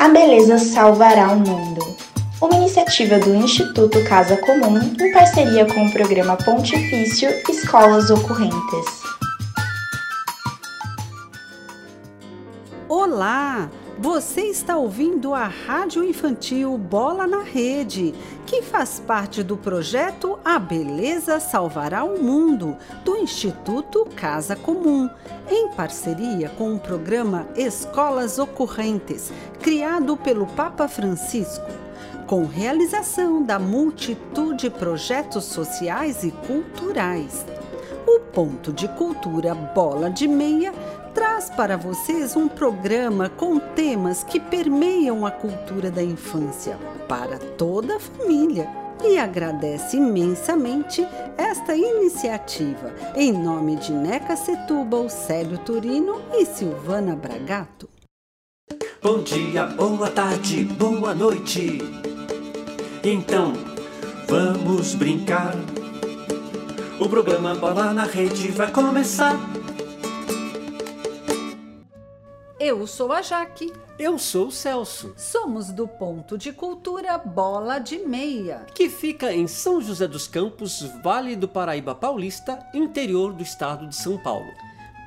A beleza salvará o mundo. Uma iniciativa do Instituto Casa Comum em parceria com o programa Pontifício Escolas Ocorrentes. Olá! Você está ouvindo a Rádio Infantil Bola na Rede, que faz parte do projeto A Beleza Salvará o Mundo, do Instituto Casa Comum, em parceria com o programa Escolas Ocorrentes, criado pelo Papa Francisco, com realização da multitude de projetos sociais e culturais. O Ponto de Cultura Bola de Meia traz para vocês um programa com temas que permeiam a cultura da infância para toda a família e agradece imensamente esta iniciativa em nome de Neca Setúbal, Célio Turino e Silvana Bragato. Bom dia, boa tarde, boa noite. Então, vamos brincar. O programa Bola na Rede vai começar. Eu sou a Jaque. Eu sou o Celso. Somos do Ponto de Cultura Bola de Meia, que fica em São José dos Campos, Vale do Paraíba Paulista, interior do estado de São Paulo.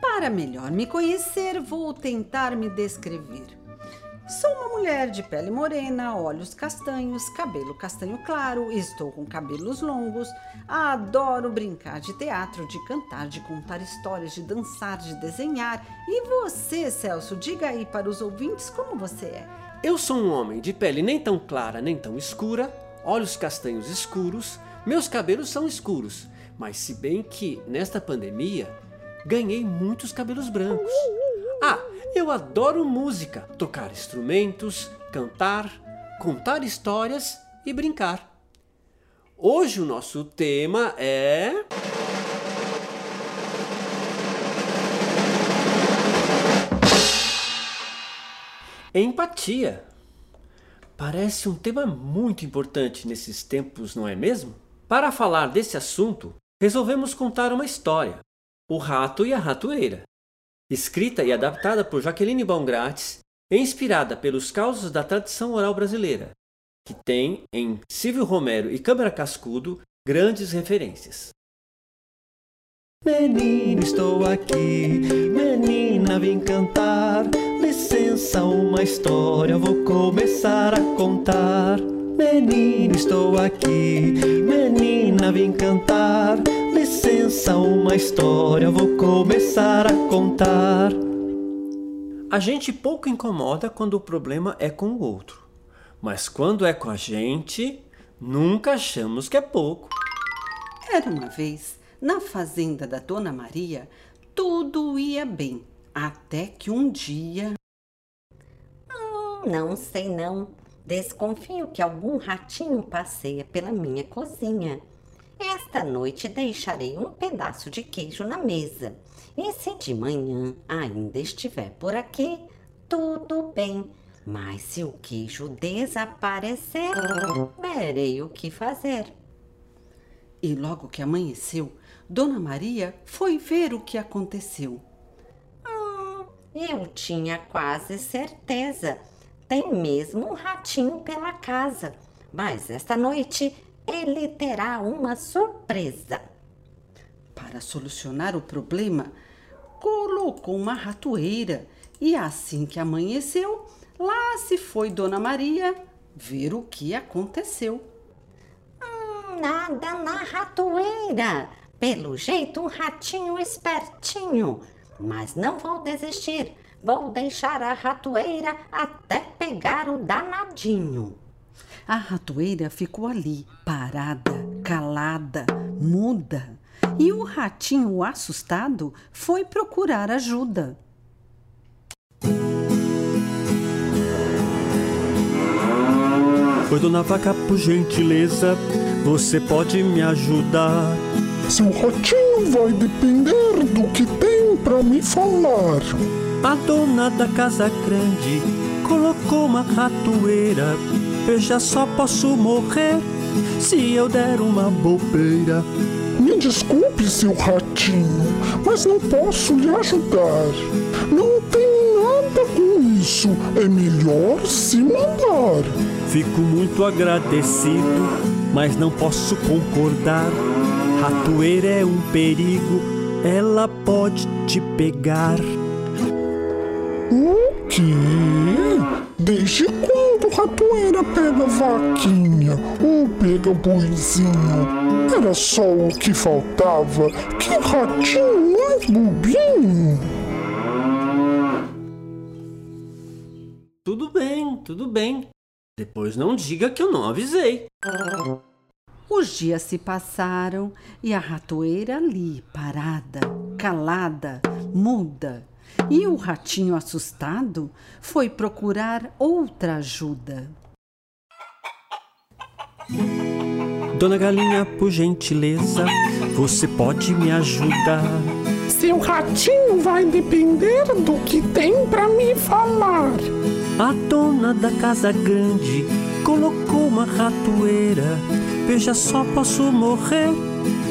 Para melhor me conhecer, vou tentar me descrever. Sou uma mulher de pele morena, olhos castanhos, cabelo castanho claro, estou com cabelos longos, adoro brincar de teatro, de cantar, de contar histórias, de dançar, de desenhar. E você, Celso, diga aí para os ouvintes como você é. Eu sou um homem de pele nem tão clara nem tão escura, olhos castanhos escuros, meus cabelos são escuros, mas se bem que nesta pandemia ganhei muitos cabelos brancos. Eu adoro música, tocar instrumentos, cantar, contar histórias e brincar. Hoje o nosso tema é. Empatia. Parece um tema muito importante nesses tempos, não é mesmo? Para falar desse assunto, resolvemos contar uma história: O Rato e a Ratoeira escrita e adaptada por Jaqueline Baumgratz e inspirada pelos causos da tradição oral brasileira, que tem em Silvio Romero e Câmara Cascudo grandes referências. Menino, estou aqui, menina, vim cantar. Licença, uma história vou começar a contar. Menino, estou aqui, menina, vim cantar. Licença, uma história vou começar a contar. A gente pouco incomoda quando o problema é com o outro, mas quando é com a gente, nunca achamos que é pouco. Era uma vez, na fazenda da Dona Maria, tudo ia bem, até que um dia. Oh, não sei não. Desconfio que algum ratinho passeia pela minha cozinha. Esta noite deixarei um pedaço de queijo na mesa. E se de manhã ainda estiver por aqui, tudo bem. Mas se o queijo desaparecer, verei o que fazer. E logo que amanheceu, Dona Maria foi ver o que aconteceu. Hum, eu tinha quase certeza tem mesmo um ratinho pela casa, mas esta noite ele terá uma surpresa. Para solucionar o problema, colocou uma ratoeira e assim que amanheceu, lá se foi Dona Maria ver o que aconteceu. Hum, nada na ratoeira. Pelo jeito, um ratinho espertinho. Mas não vou desistir. Vou deixar a ratoeira até pegar o danadinho. A ratoeira ficou ali, parada, calada, muda. E o ratinho, assustado, foi procurar ajuda. Oi, dona vaca, por gentileza, você pode me ajudar? Seu ratinho vai depender do que tem para me falar. A dona da casa grande colocou uma ratoeira. Eu já só posso morrer se eu der uma bobeira. Me desculpe, seu ratinho, mas não posso lhe ajudar. Não tem nada com isso, é melhor se mandar. Fico muito agradecido, mas não posso concordar. Ratoeira é um perigo, ela pode te pegar. O quê? Desde quando ratoeira pega vaquinha ou pega boizinho? Era só o que faltava. Que ratinho mais bobinho! Tudo bem, tudo bem. Depois não diga que eu não avisei. Os dias se passaram e a ratoeira ali, parada, calada, muda. E o ratinho assustado foi procurar outra ajuda. Dona Galinha, por gentileza, você pode me ajudar? Seu ratinho vai depender do que tem pra me falar. A dona da casa grande colocou uma ratoeira. Veja só, posso morrer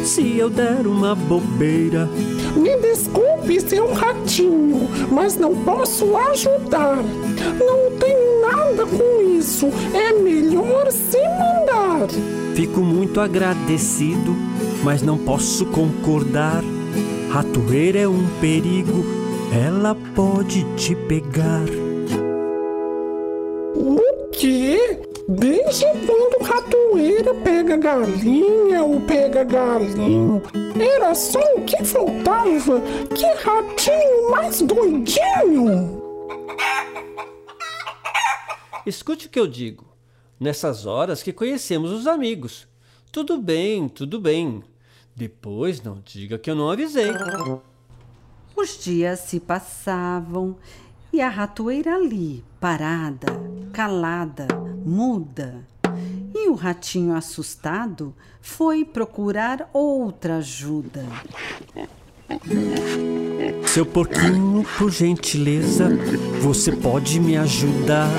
se eu der uma bobeira. Me desculpe, seu ratinho, mas não posso ajudar. Não tenho nada com isso. É melhor se mandar. Fico muito agradecido, mas não posso concordar. Ratoeira é um perigo, ela pode te pegar. O quê? Desde quando ratoeira pega galinha ou pega galinho? Era só o que faltava. Que ratinho mais doidinho! Escute o que eu digo. Nessas horas que conhecemos os amigos. Tudo bem, tudo bem. Depois não diga que eu não avisei. Os dias se passavam e a ratoeira ali, parada, calada, muda. E o ratinho assustado foi procurar outra ajuda. Seu porquinho, por gentileza, você pode me ajudar?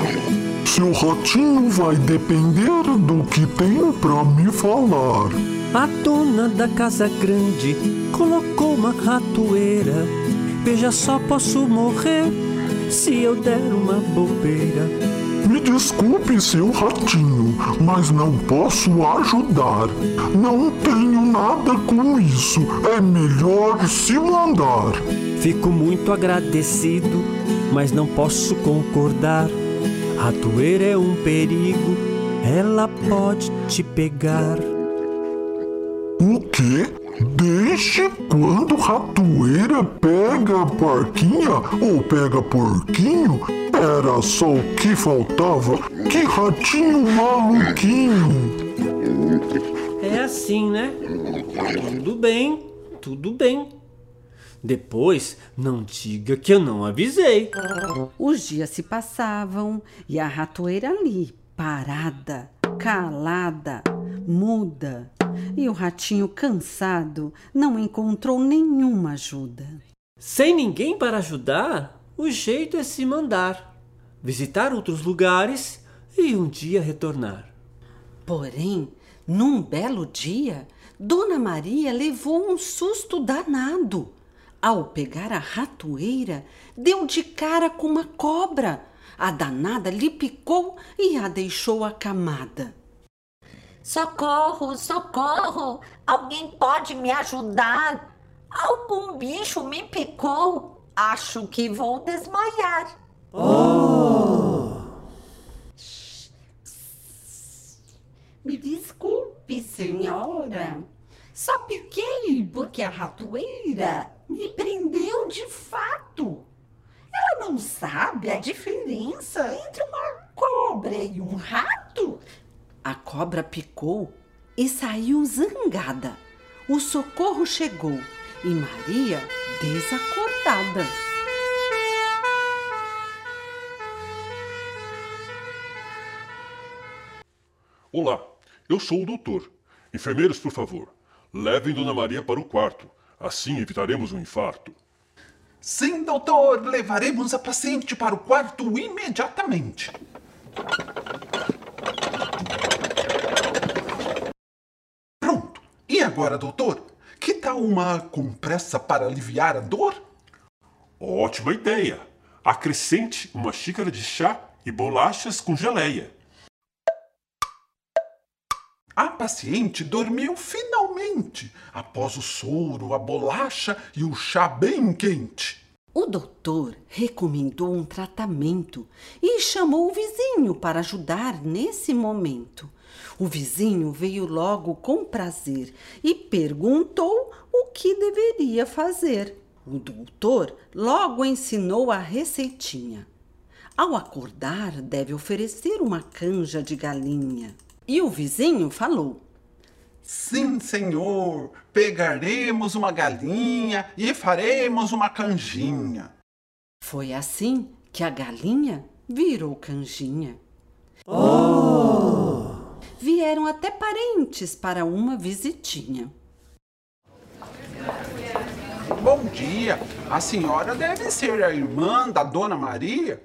Seu ratinho vai depender do que tem pra me falar. A dona da casa grande colocou uma ratoeira. Veja só, posso morrer se eu der uma bobeira. Me desculpe, seu ratinho, mas não posso ajudar. Não tenho nada com isso. É melhor se mandar. Fico muito agradecido, mas não posso concordar. Ratoeira é um perigo, ela pode te pegar. O quê? Desde quando ratoeira pega porquinha ou pega porquinho? Era só o que faltava. Que ratinho maluquinho! É assim, né? Tudo bem, tudo bem. Depois não diga que eu não avisei. Os dias se passavam e a ratoeira ali, parada, calada, muda. E o ratinho, cansado, não encontrou nenhuma ajuda. Sem ninguém para ajudar, o jeito é se mandar, visitar outros lugares e um dia retornar. Porém, num belo dia, Dona Maria levou um susto danado. Ao pegar a ratoeira, deu de cara com uma cobra. A danada lhe picou e a deixou acamada. Socorro, socorro! Alguém pode me ajudar? Algum bicho me picou. Acho que vou desmaiar. Me desculpe, senhora. Só piquei porque a ratoeira me prendeu de fato. Ela não sabe a diferença entre uma cobra e um rato. A cobra picou e saiu zangada. O socorro chegou e Maria desacordada. Olá, eu sou o doutor. Enfermeiros, por favor, levem Dona Maria para o quarto. Assim evitaremos um infarto. Sim, doutor, levaremos a paciente para o quarto imediatamente. Pronto. E agora, doutor? Que tal uma compressa para aliviar a dor? Ótima ideia! Acrescente uma xícara de chá e bolachas com geleia. A paciente dormiu finalmente, após o soro, a bolacha e o chá bem quente. O doutor recomendou um tratamento e chamou o vizinho para ajudar nesse momento. O vizinho veio logo com prazer e perguntou o que deveria fazer. O doutor logo ensinou a receitinha. Ao acordar, deve oferecer uma canja de galinha. E o vizinho falou: Sim, senhor, pegaremos uma galinha e faremos uma canjinha. Foi assim que a galinha virou canjinha. Oh! Vieram até parentes para uma visitinha. Bom dia, a senhora deve ser a irmã da dona Maria?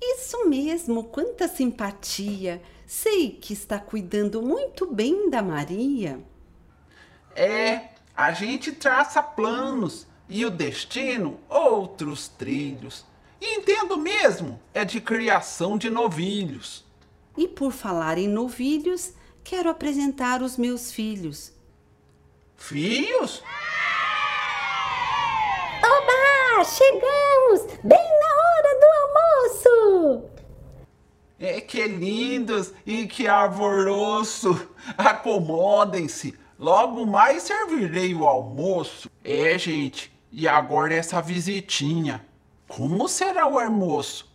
Isso mesmo, quanta simpatia! Sei que está cuidando muito bem da Maria. É, a gente traça planos e o destino outros trilhos. E entendo mesmo, é de criação de novilhos. E por falar em novilhos, quero apresentar os meus filhos. Filhos? Oba! Chegamos! Bem na hora do almoço! É que lindos e que arvoroso! Acomodem-se! Logo mais servirei o almoço. É, gente, e agora essa visitinha. Como será o almoço?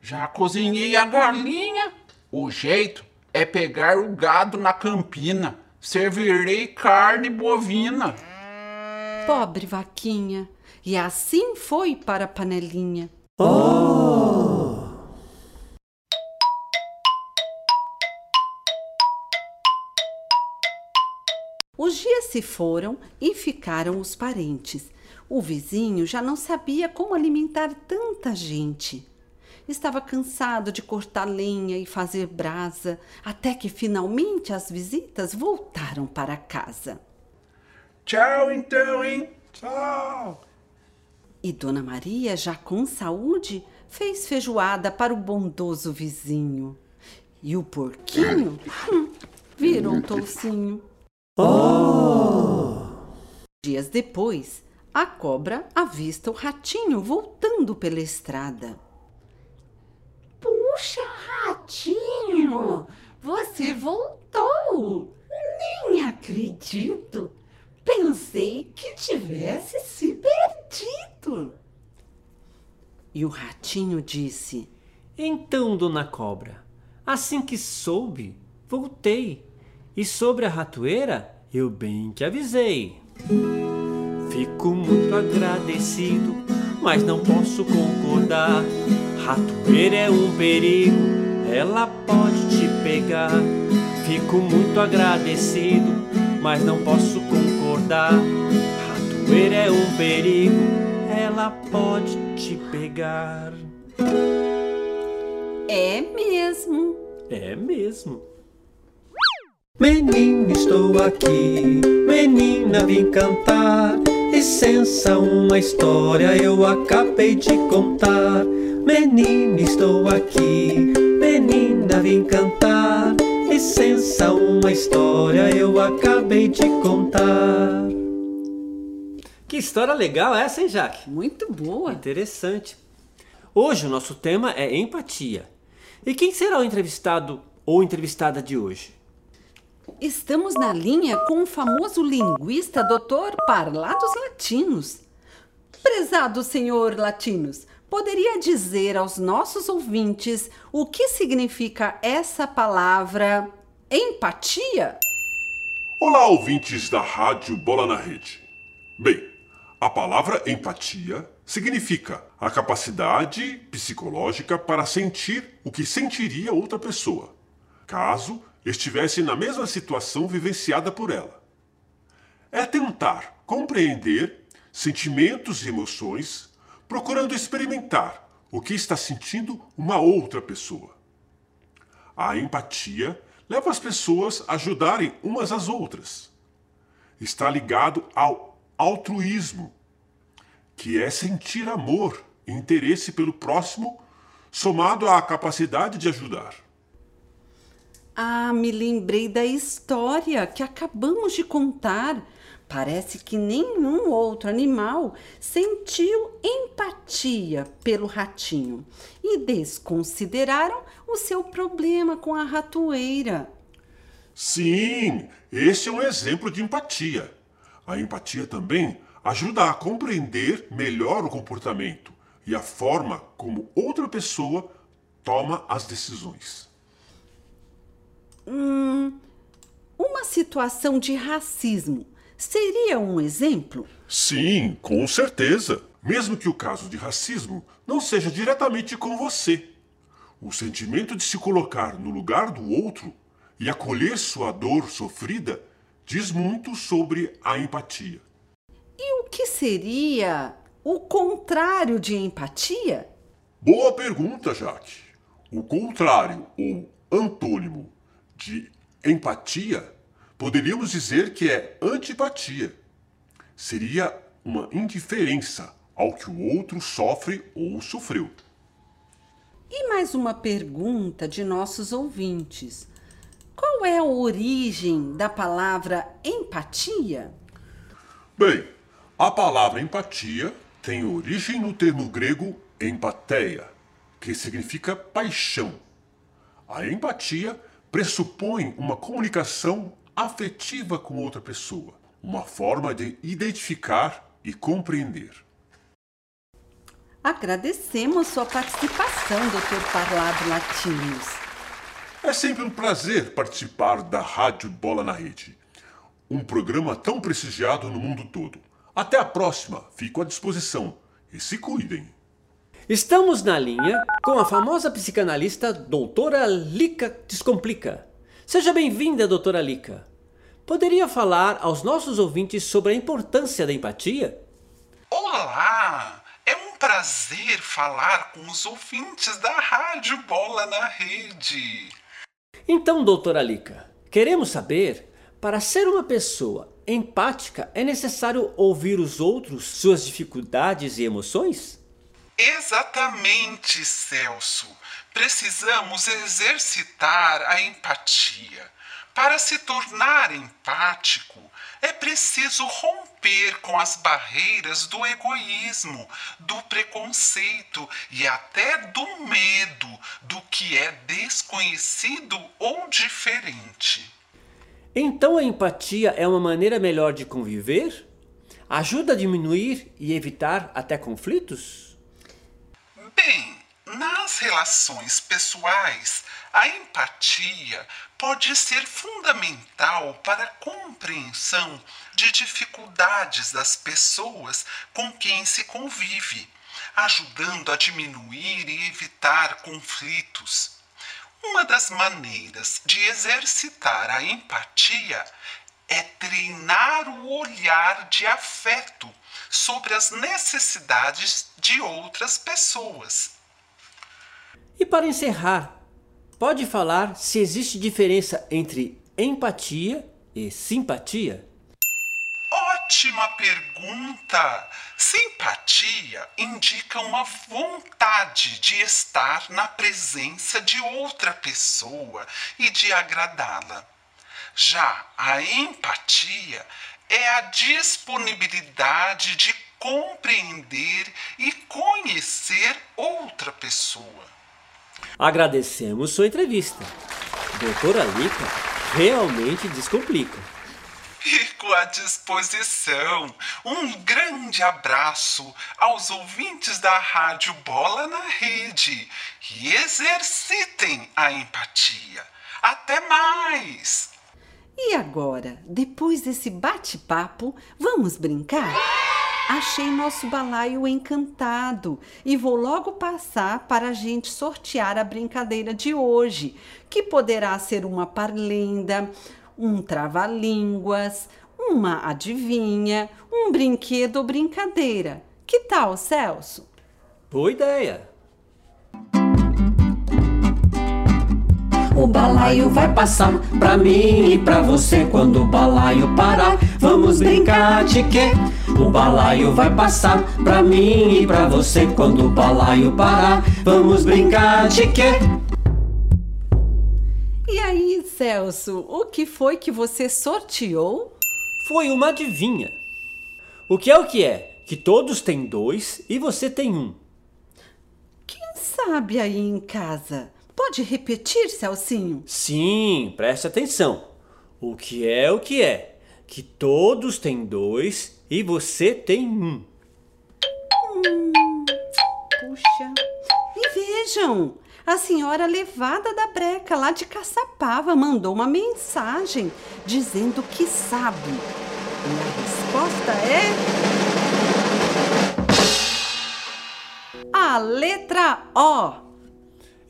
Já cozinhei a galinha. O jeito é pegar o gado na campina. Servirei carne bovina. Pobre vaquinha. E assim foi para a panelinha. Oh! Os dias se foram e ficaram os parentes. O vizinho já não sabia como alimentar tanta gente. Estava cansado de cortar lenha e fazer brasa, até que finalmente as visitas voltaram para casa. Tchau, então, hein? Tchau! E Dona Maria, já com saúde, fez feijoada para o bondoso vizinho. E o porquinho hum, virou um toucinho. Oh! Dias depois, a cobra avista o ratinho voltando pela estrada. Puxa, ratinho, você voltou! Nem acredito! Pensei que tivesse se perdido. E o ratinho disse: Então, dona cobra, assim que soube, voltei e sobre a ratoeira, eu bem que avisei. Fico muito agradecido, mas não posso concordar. Ratoeira é um perigo, ela pode te pegar. Fico muito agradecido, mas não posso concordar. Ratoeira é um perigo, ela pode te pegar. É mesmo. É mesmo. Menina, estou aqui, menina, vim cantar. Licença, uma história eu acabei de contar. Menina, estou aqui, menina, vim cantar. Licença, uma história eu acabei de contar. Que história legal essa, hein, Jaque? Muito boa. Interessante. Hoje o nosso tema é empatia. E quem será o entrevistado ou entrevistada de hoje? Estamos na linha com o famoso linguista Dr. Parlados Latinos. Prezado senhor Latinos, poderia dizer aos nossos ouvintes o que significa essa palavra empatia? Olá, ouvintes da Rádio Bola na Rede. Bem, a palavra empatia significa a capacidade psicológica para sentir o que sentiria outra pessoa, caso estivesse na mesma situação vivenciada por ela. É tentar compreender sentimentos e emoções, procurando experimentar o que está sentindo uma outra pessoa. A empatia leva as pessoas a ajudarem umas às outras. Está ligado ao altruísmo, que é sentir amor interesse pelo próximo, somado à capacidade de ajudar. Ah, me lembrei da história que acabamos de contar. Parece que nenhum outro animal sentiu empatia pelo ratinho e desconsideraram o seu problema com a ratoeira. Sim, esse é um exemplo de empatia. A empatia também ajuda a compreender melhor o comportamento e a forma como outra pessoa toma as decisões. Hum, uma situação de racismo seria um exemplo? Sim, com certeza. Mesmo que o caso de racismo não seja diretamente com você. O sentimento de se colocar no lugar do outro e acolher sua dor sofrida diz muito sobre a empatia. E o que seria o contrário de empatia? Boa pergunta, Jaque. O contrário ou antônimo de empatia poderíamos dizer que é antipatia. Seria uma indiferença ao que o outro sofre ou sofreu. E mais uma pergunta de nossos ouvintes. Qual é a origem da palavra empatia? Bem, a palavra empatia tem origem no termo grego empateia, que significa paixão. A empatia pressupõe uma comunicação afetiva com outra pessoa, uma forma de identificar e compreender. Agradecemos sua participação, Dr. Parlado Latinos. É sempre um prazer participar da Rádio Bola na Rede, um programa tão prestigiado no mundo todo. Até a próxima, fico à disposição e se cuidem. Estamos na linha com a famosa psicanalista doutora Lica Descomplica. Seja bem-vinda, doutora Lica. Poderia falar aos nossos ouvintes sobre a importância da empatia? Olá! É um prazer falar com os ouvintes da Rádio Bola na Rede. Então, doutora Lica, queremos saber, para ser uma pessoa empática, é necessário ouvir os outros, suas dificuldades e emoções? Exatamente, Celso. Precisamos exercitar a empatia. Para se tornar empático, é preciso romper com as barreiras do egoísmo, do preconceito e até do medo do que é desconhecido ou diferente. Então a empatia é uma maneira melhor de conviver? Ajuda a diminuir e evitar até conflitos? Bem, nas relações pessoais, a empatia pode ser fundamental para a compreensão de dificuldades das pessoas com quem se convive, ajudando a diminuir e evitar conflitos. Uma das maneiras de exercitar a empatia é treinar o olhar de afeto sobre as necessidades de outras pessoas. E para encerrar, pode falar se existe diferença entre empatia e simpatia? Ótima pergunta! Simpatia indica uma vontade de estar na presença de outra pessoa e de agradá-la. Já a empatia é a disponibilidade de compreender e conhecer outra pessoa. Agradecemos sua entrevista. Doutora Lica realmente descomplica. Fico à disposição. Um grande abraço aos ouvintes da Rádio Bola na Rede e exercitem a empatia. Até mais! E agora, depois desse bate-papo, vamos brincar? Achei nosso balaio encantado e vou logo passar para a gente sortear a brincadeira de hoje, que poderá ser uma parlenda, um trava-línguas, uma adivinha, um brinquedo ou brincadeira. Que tal, Celso? Boa ideia! O balaio vai passar pra mim e pra você quando o balaio parar. Vamos brincar de quê? O balaio vai passar pra mim e pra você quando o balaio parar. Vamos brincar de quê? E aí, Celso, o que foi que você sorteou? Foi uma adivinha. O que é o que é? Que todos têm dois e você tem um. Quem sabe aí em casa? Pode repetir, Celcinho? Sim, preste atenção. O que é o que é? Que todos têm dois e você tem um. Hum, puxa. E vejam, a senhora levada da breca lá de Caçapava mandou uma mensagem dizendo que sabe. E a resposta é. A letra O.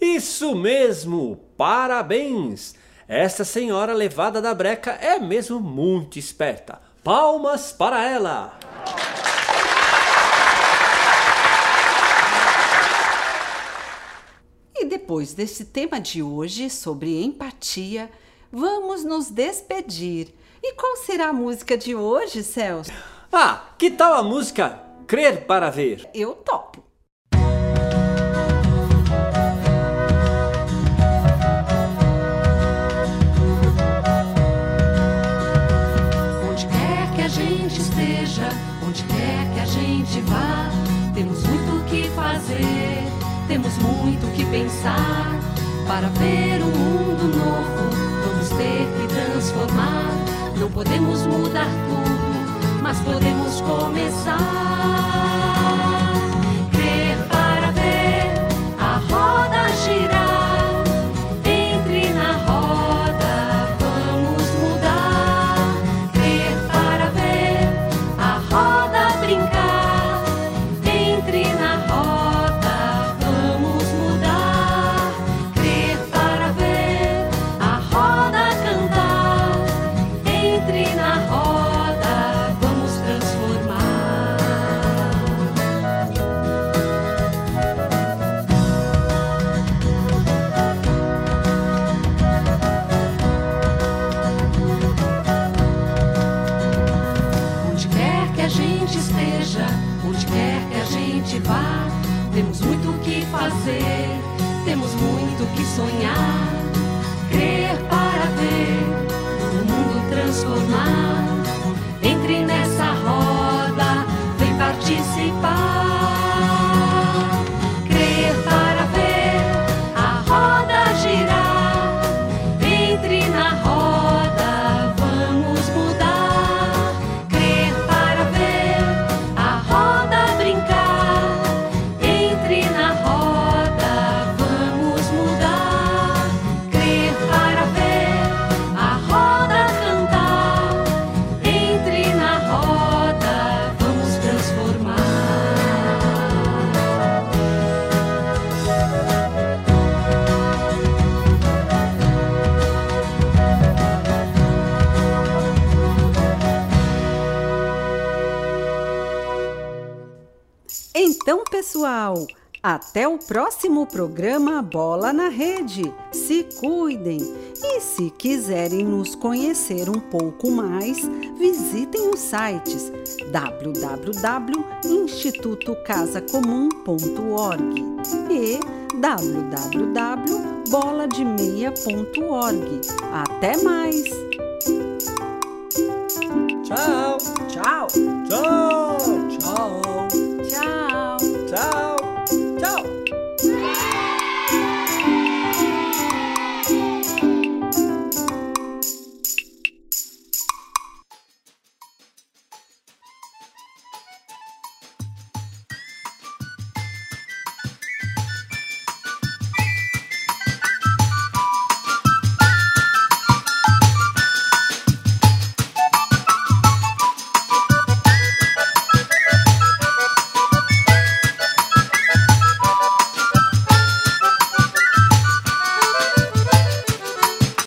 Isso mesmo! Parabéns! Essa senhora levada da breca é mesmo muito esperta. Palmas para ela! E depois desse tema de hoje sobre empatia, vamos nos despedir. E qual será a música de hoje, Celso? Ah, que tal a música Crer para Ver? Eu topo. Temos muito o que pensar. Para ver um mundo novo, vamos ter que transformar. Não podemos mudar tudo, mas podemos começar. Até o próximo programa Bola na Rede. Se cuidem e se quiserem nos conhecer um pouco mais, visitem os sites www.institutocasacomum.org e www.bolademeia.org. Até mais! Tchau! Tchau! Tchau! Tchau! Tchau! Tchau! Tchau!